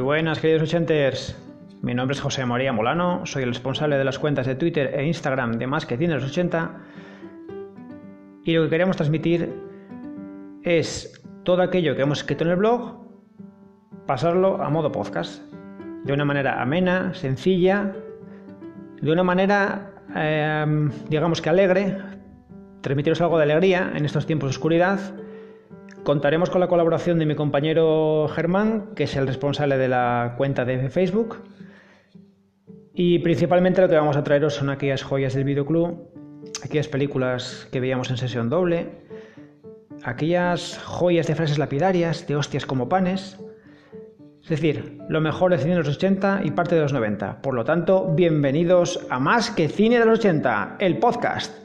Buenas, queridos ochenters. Mi nombre es José María Molano, soy el responsable de las cuentas de Twitter e Instagram de Más que Tiene los 80. Y lo que queremos transmitir es todo aquello que hemos escrito en el blog, pasarlo a modo podcast. De una manera amena, sencilla, de una manera, eh, digamos que alegre, transmitiros algo de alegría en estos tiempos de oscuridad Contaremos con la colaboración de mi compañero Germán, que es el responsable de la cuenta de Facebook. Y principalmente lo que vamos a traeros son aquellas joyas del videoclub, aquellas películas que veíamos en sesión doble, aquellas joyas de frases lapidarias, de hostias como panes. Es decir, lo mejor de cine de los 80 y parte de los 90. Por lo tanto, bienvenidos a Más que Cine de los 80, el podcast.